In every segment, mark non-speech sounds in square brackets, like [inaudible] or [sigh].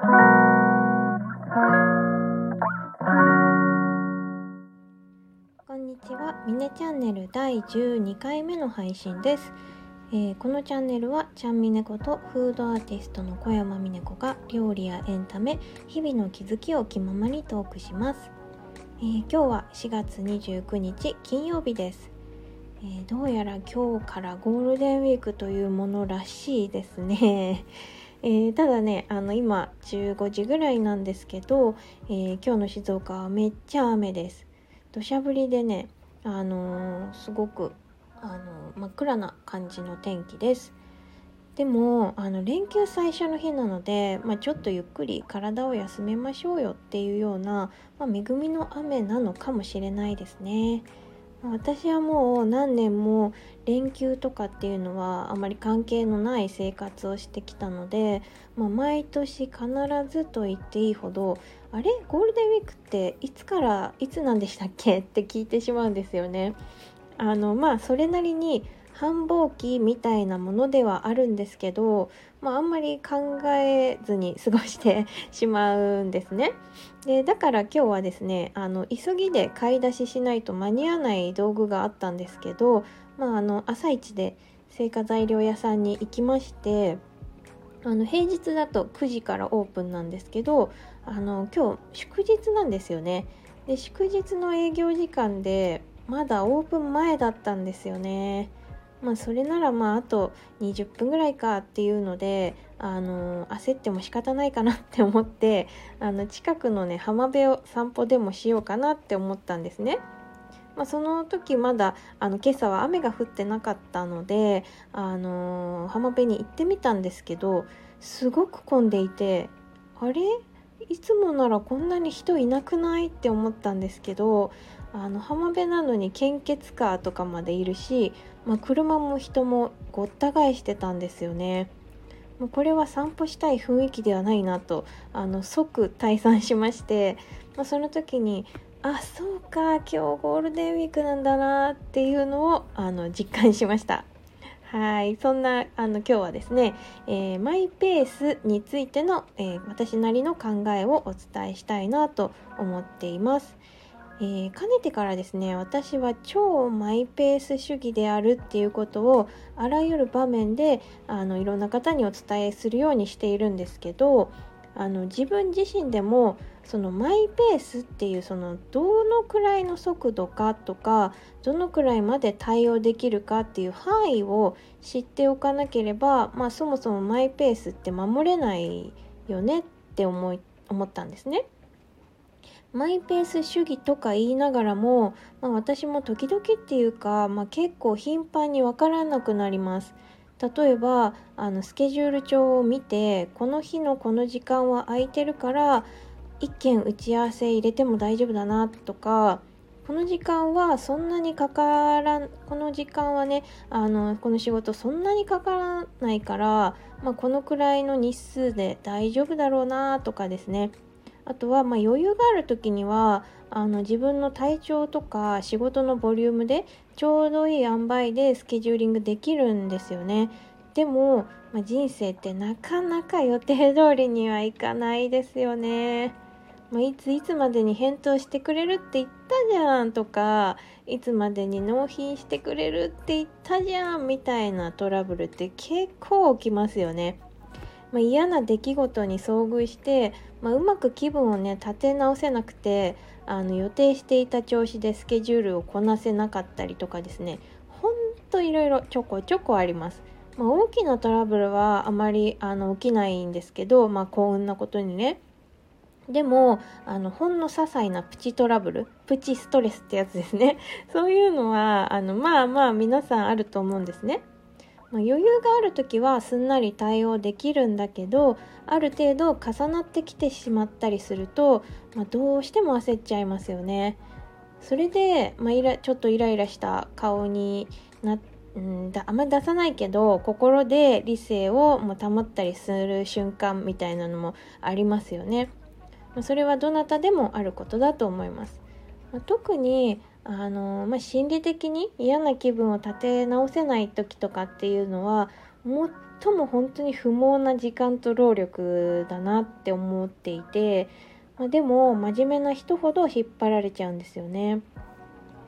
こんにちは、ミネチャンネル第12回目の配信です。えーこのチャンネルはちゃんみねことフードアーティストの小山みね子が料理やエンタメ日々の気づきを気ままにトークします、えー今日は4月29日金曜日です、えーどうやら今日からゴールデンウィークというものらしいですね。えーただねあの今15時ぐらいなんですけど、えー今日の静岡はめっちゃ雨です。土砂降りでねあのーすごくあの真っ暗な感じの天気です。でもあの連休最初の日なので、まあ、ちょっとゆっくり体を休めましょうよっていうような、まあ、恵みの雨なのかもしれないですね。私はもう何年も連休とかっていうのはあまり関係のない生活をしてきたので、まあ、毎年必ずと言っていいほどあれ？ゴールデンウィークっていつからいつなんでしたっけ？って聞いてしまうんですよね。あのまあそれなりに繁忙期みたいなものではあるんですけど、まあ、あんまり考えずに過ごしてしまうんですね。でだから今日はですねあの急ぎで買い出ししないと間に合わない道具があったんですけど、まあ、あの朝一で製菓材料屋さんに行きましてあの平日だと9時からオープンなんですけどあの今日祝日なんですよね。で祝日の営業時間でまだオープン前だったんですよね。まあそれならまああと20分ぐらいかっていうのであの焦っても仕方ないかなって思ってあの近くのね浜辺を散歩でもしようかなって思ったんですね。まあ、その時まだあの今朝は雨が降ってなかったので、あの浜辺に行ってみたんですけどすごく混んでいてあれ？いつもならこんなに人いなくない？って思ったんですけどあの浜辺なのに献血カーとかまでいるし、まあ、車も人もごった返してたんですよね。これは散歩したい雰囲気ではないなとあの即退散しまして、まあ、その時にあそうか今日ゴールデンウィークなんだなっていうのをあの実感しました。はいそんなあの今日はですね、えーマイペースについての、えー私なりの考えをお伝えしたいなと思っています。えーかねてからですね私は超マイペース主義であるっていうことをあらゆる場面であのいろんな方にお伝えするようにしているんですけどあの自分自身でもそのマイペースっていうそのどのくらいの速度かとかどのくらいまで対応できるかっていう範囲を知っておかなければ、まあ、そもそもマイペースって守れないよねって思い思ったんですね。マイペース主義とか言いながらも、まあ、私も時々っていうか、まあ、結構頻繁に分からなくなります。例えばあのスケジュール帳を見てこの日のこの時間は空いてるから1件打ち合わせ入れても大丈夫だなとかこの時間はそんなにかからんこの時間はねあのこの仕事そんなにかからないから、まあ、このくらいの日数で大丈夫だろうなとかですねあとはま余裕がある時にはあの自分の体調とか仕事のボリュームでちょうどいい塩梅でスケジューリングできるんですよね。でも、まあ、人生ってなかなか予定通りにはいかないですよね。まあ、いついつまでに返答してくれるって言ったじゃんとかいつまでに納品してくれるって言ったじゃんみたいなトラブルって結構起きますよね。まあ、嫌な出来事に遭遇して、まあ、うまく気分をね立て直せなくてあの予定していた調子でスケジュールをこなせなかったりとかですねほんといろいろちょこちょこあります。まあ、大きなトラブルはあまりあの起きないんですけど、まあ、幸運なことにねでもあのほんの些細なプチトラブルプチストレスってやつですねそういうのはあのまあまあ皆さんあると思うんですね。まあ、余裕がある時はすんなり対応できるんだけどある程度重なってきてしまったりすると、まあ、どうしても焦っちゃいますよね。それで、まあ、イラちょっとイライラした顔になうんだあんまり出さないけど心で理性をもう保ったりする瞬間みたいなのもありますよね。まそれはどなたでもあることだと思います。ま特にあの、まあ、心理的に嫌な気分を立て直せない時とかっていうのは最も本当に不毛な時間と労力だなって思っていて、まあ、でも真面目な人ほど引っ張られちゃうんですよね。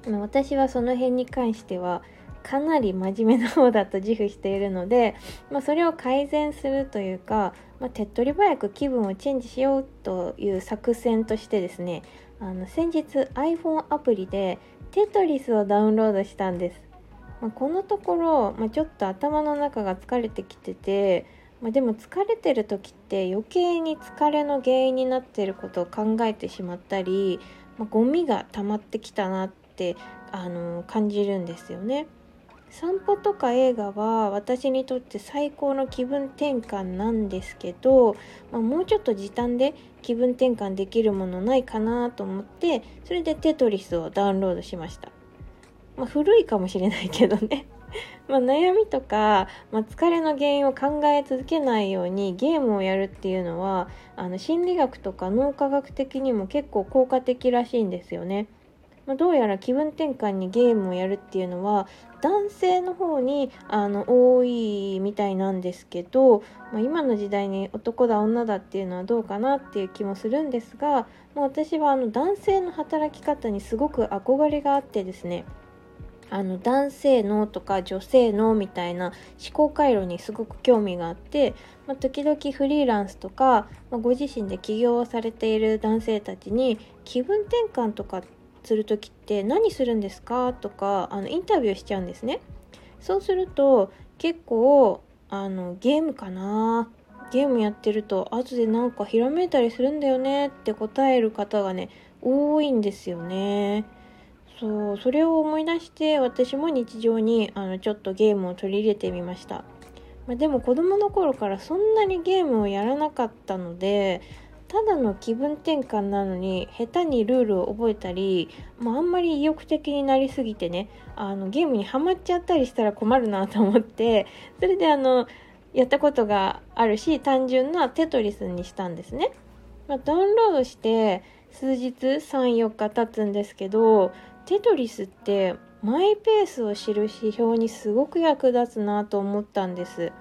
私はその辺に関してはかなり真面目な方だと自負しているので、まあ、それを改善するというか、まあ、手っ取り早く気分をチェンジしようという作戦としてですねあの先日 iPhone アプリでテトリスをダウンロードしたんです、まあ、このところ、まちょっと頭の中が疲れてきてて、までも疲れてる時って余計に疲れの原因になってることを考えてしまったり、まゴミが溜まってきたなってあの感じるんですよね。散歩とか映画は私にとって最高の気分転換なんですけど、まあ、もうちょっと時短で気分転換できるものないかなと思ってそれでテトリスをダウンロードしました、まあ、古いかもしれないけどね [laughs] ま悩みとか、まあ、疲れの原因を考え続けないようにゲームをやるっていうのはあの心理学とか脳科学的にも結構効果的らしいんですよね。まあ、どうやら気分転換にゲームをやるっていうのは男性の方にあの多いみたいなんですけど、まあ、今の時代に男だ女だっていうのはどうかなっていう気もするんですが、まあ、私はあの男性の働き方にすごく憧れがあってですねあの男性のとか女性のみたいな思考回路にすごく興味があって、まあ、時々フリーランスとか、まあ、ご自身で起業をされている男性たちに気分転換とかってする時って何するんですか？とかあのインタビューしちゃうんですね。そうすると結構あのゲームかな？ゲームやってると後でなんかひらめいたりするんだよねって答える方がね多いんですよね。そうそれを思い出して私も日常にあのちょっとゲームを取り入れてみました。まあ、でも子供の頃からそんなにゲームをやらなかったのでただの気分転換なのに下手にルールを覚えたり、まあ、あんまり意欲的になりすぎてねあのゲームにはまっちゃったりしたら困るなと思ってそれであのやったことがあるし単純なテトリスにしたんですね。まあ、ダウンロードして数日34日経つんですけどテトリスってマイペースを知る指標にすごく役立つなと思ったんです。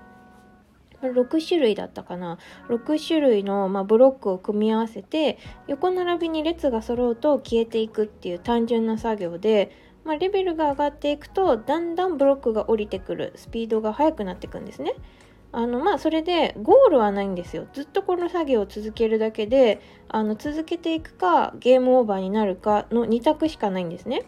6種類だったかな6種類の、まあ、ブロックを組み合わせて横並びに列が揃うと消えていくっていう単純な作業で、まあ、レベルが上がっていくとだんだんブロックが降りてくるスピードが速くなっていくんですね。あのまあそれでゴールはないんですよずっとこの作業を続けるだけであの続けていくかゲームオーバーになるかの2択しかないんですね。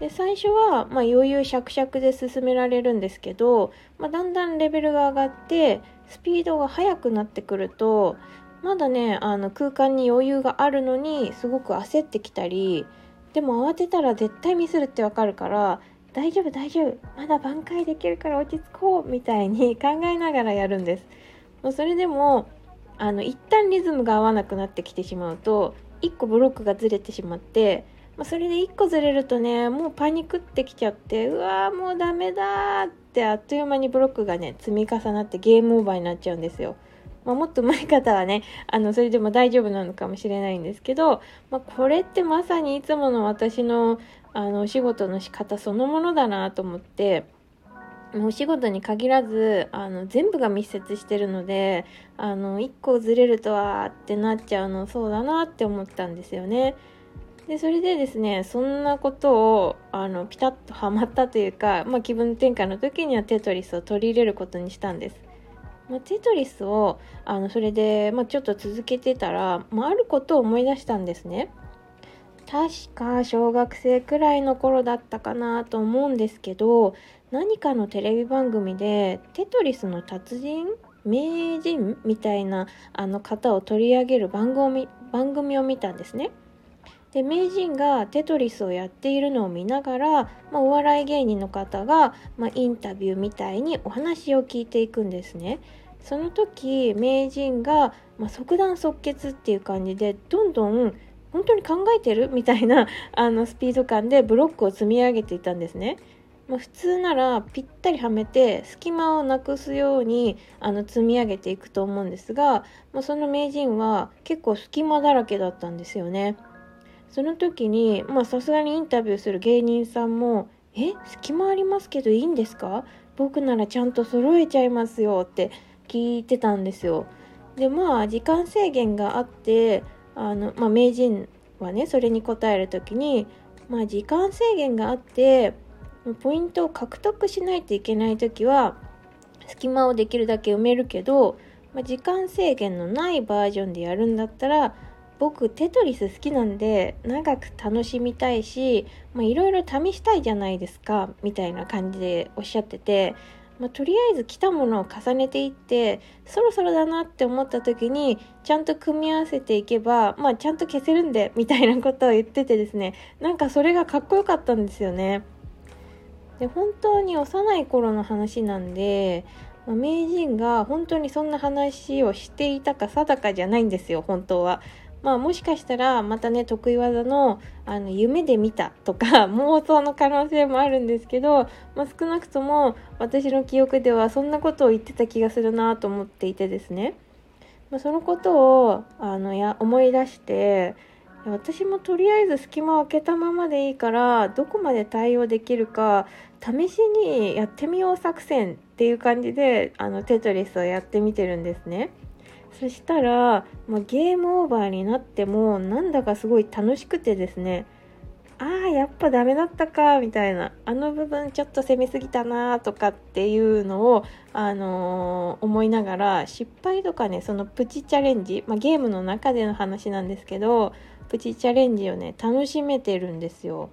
で最初は、まあ、余裕しゃくしゃくで進められるんですけど、まあ、だんだんレベルが上がってスピードが速くなってくるとまだねあの空間に余裕があるのにすごく焦ってきたりでも慌てたら絶対ミスるってわかるから大丈夫大丈夫まだ挽回できるから落ち着こうみたいに [laughs] 考えながらやるんです。もうそれでもあの一旦リズムが合わなくなってきてしまうと1個ブロックがずれてしまってまあ、それで1個ずれるとねもうパニックってきちゃってうわーもうダメだってあっという間にブロックがね積み重なってゲームオーバーになっちゃうんですよ。まあ、もっと上手い方はねあのそれでも大丈夫なのかもしれないんですけど、まあ、これってまさにいつもの私のあのお仕事の仕方そのものだなと思ってお仕事に限らずあの全部が密接してるのであの1個ずれるとはってなっちゃうのそうだなって思ったんですよね。でそれでですねそんなことをあのピタッとはまったというか、まあ、気分転換の時にはテトリスを取り入れることにしたんです。まあ、テトリスをあのそれで、まあ、ちょっと続けてたら、まあ、あることを思い出したんですね。確か小学生くらいの頃だったかなと思うんですけど何かのテレビ番組でテトリスの達人名人みたいなあの方を取り上げる番組番組を見たんですね。で名人がテトリスをやっているのを見ながら、まあ、お笑い芸人の方が、まあ、インタビューみたいにお話を聞いていくんですね。その時名人が、まあ、即断即決っていう感じでどんどん本当に考えてる？[laughs] みたいなあのスピード感でブロックを積み上げていたんですね。まあ、普通ならぴったりはめて隙間をなくすようにあの積み上げていくと思うんですが、まあ、その名人は結構隙間だらけだったんですよね。その時にまさすがにインタビューする芸人さんも「え隙間ありますけどいいんですか？僕ならちゃんと揃えちゃいますよって聞いてたんですよ。でまあ時間制限があってあの、まあ、名人はねそれに答える時に、まあ、時間制限があってポイントを獲得しないといけない時は隙間をできるだけ埋めるけど、まあ、時間制限のないバージョンでやるんだったら僕テトリス好きなんで長く楽しみたいしいろいろ試したいじゃないですかみたいな感じでおっしゃってて、まあ、とりあえず来たものを重ねていってそろそろだなって思った時にちゃんと組み合わせていけば、まあ、ちゃんと消せるんでみたいなことを言っててですねなんかそれがかっこよかったんですよね。で本当に幼い頃の話なんで名人が本当にそんな話をしていたか定かじゃないんですよ本当は。まあもしかしたらまたね得意技のあの夢で見たとか [laughs] 妄想の可能性もあるんですけど、まあ、少なくとも私の記憶ではそんなことを言ってた気がするなと思っていてですね、まあ、そのことをあのや思い出して私もとりあえず隙間を空けたままでいいからどこまで対応できるか試しにやってみよう作戦っていう感じであのテトリスをやってみてるんですね。そしたら、まあ、ゲームオーバーになってもなんだかすごい楽しくてですねああやっぱダメだったかみたいなあの部分ちょっと攻めすぎたなとかっていうのを、あのー、思いながら失敗とかねそのプチチャレンジ、まあ、ゲームの中での話なんですけどプチチャレンジをね楽しめてるんですよ。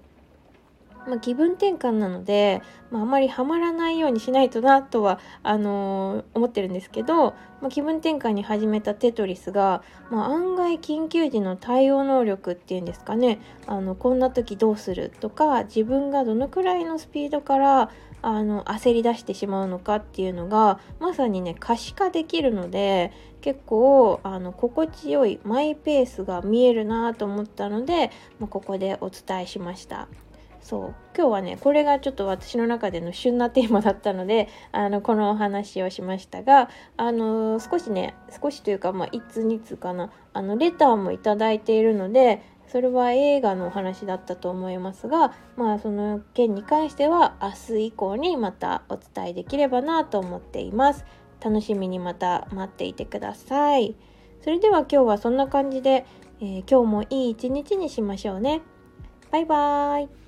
まあ、気分転換なので、まあ、あまりハマらないようにしないとなとはあのー、思ってるんですけど、まあ、気分転換に始めたテトリスが、まあ、案外緊急時の対応能力っていうんですかねあのこんな時どうするとか自分がどのくらいのスピードからあの焦り出してしまうのかっていうのがまさにね可視化できるので結構あの心地よいマイペースが見えるなと思ったので、まあ、ここでお伝えしました。そう。今日はねこれがちょっと私の中での旬なテーマだったのであのこのお話をしましたがあの少しね少しというかまあいつにつかなあのレターも頂いているのでそれは映画のお話だったと思いますがまあその件に関しては明日以降にまたお伝えできればなと思っています。楽しみにまた待っていてください。それでは今日はそんな感じで、えー、今日もいい一日にしましょうね。バイバーイ。